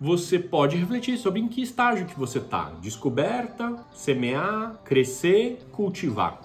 você pode refletir sobre em que estágio que você está. Descoberta, semear, crescer, cultivar.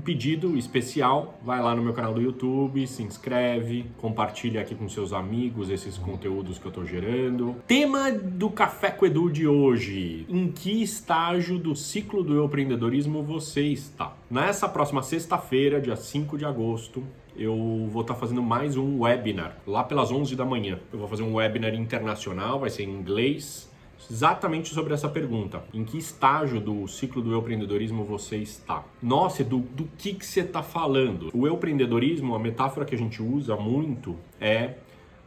Um pedido especial, vai lá no meu canal do YouTube, se inscreve, compartilha aqui com seus amigos esses conteúdos que eu tô gerando. Tema do Café com Edu de hoje: em que estágio do ciclo do empreendedorismo você está? Nessa próxima sexta-feira, dia 5 de agosto, eu vou estar tá fazendo mais um webinar lá pelas 11 da manhã. Eu vou fazer um webinar internacional, vai ser em inglês exatamente sobre essa pergunta. Em que estágio do ciclo do empreendedorismo você está? Nossa, do, do que, que você está falando? O empreendedorismo, a metáfora que a gente usa muito é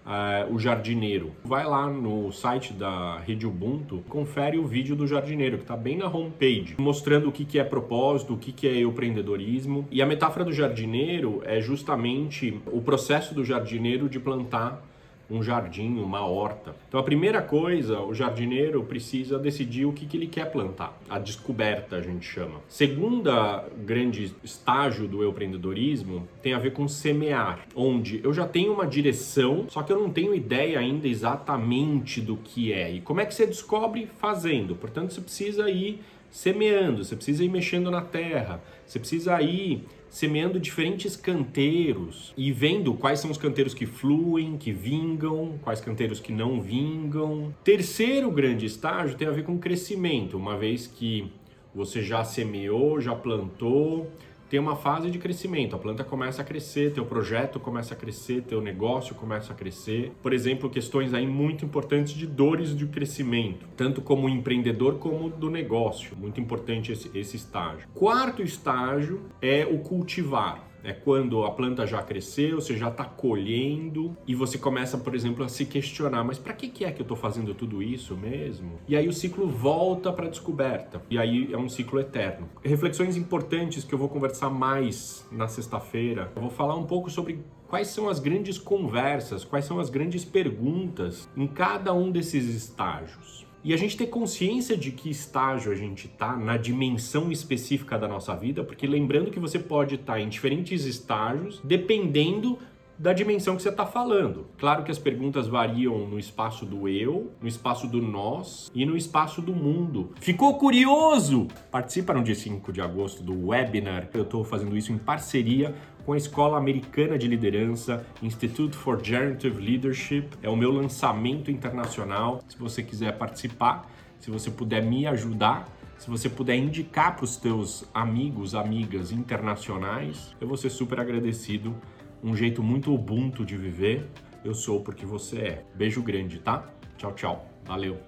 Uh, o jardineiro. Vai lá no site da Rede Ubuntu, confere o vídeo do jardineiro, que está bem na homepage, mostrando o que, que é propósito, o que, que é empreendedorismo. E a metáfora do jardineiro é justamente o processo do jardineiro de plantar um jardim, uma horta. Então a primeira coisa, o jardineiro precisa decidir o que, que ele quer plantar. A descoberta a gente chama. Segunda grande estágio do empreendedorismo tem a ver com semear, onde eu já tenho uma direção, só que eu não tenho ideia ainda exatamente do que é. E como é que você descobre fazendo? Portanto, você precisa ir semeando, você precisa ir mexendo na terra, você precisa ir semeando diferentes canteiros e vendo quais são os canteiros que fluem, que vingam, quais canteiros que não vingam. Terceiro grande estágio tem a ver com crescimento, uma vez que você já semeou, já plantou, tem uma fase de crescimento. A planta começa a crescer, teu projeto começa a crescer, teu negócio começa a crescer. Por exemplo, questões aí muito importantes de dores de crescimento, tanto como empreendedor como do negócio. Muito importante esse, esse estágio. Quarto estágio é o cultivar é quando a planta já cresceu, você já está colhendo e você começa, por exemplo, a se questionar: mas para que, que é que eu estou fazendo tudo isso mesmo? E aí o ciclo volta para a descoberta. E aí é um ciclo eterno. Reflexões importantes que eu vou conversar mais na sexta-feira. Eu vou falar um pouco sobre quais são as grandes conversas, quais são as grandes perguntas em cada um desses estágios. E a gente ter consciência de que estágio a gente está na dimensão específica da nossa vida, porque lembrando que você pode estar tá em diferentes estágios dependendo da dimensão que você está falando. Claro que as perguntas variam no espaço do eu, no espaço do nós e no espaço do mundo. Ficou curioso? Participa no dia 5 de agosto do webinar. Eu estou fazendo isso em parceria com a Escola Americana de Liderança, Institute for Generative Leadership. É o meu lançamento internacional. Se você quiser participar, se você puder me ajudar, se você puder indicar para os teus amigos, amigas internacionais, eu vou ser super agradecido um jeito muito ubuntu de viver. Eu sou porque você é. Beijo grande, tá? Tchau, tchau. Valeu.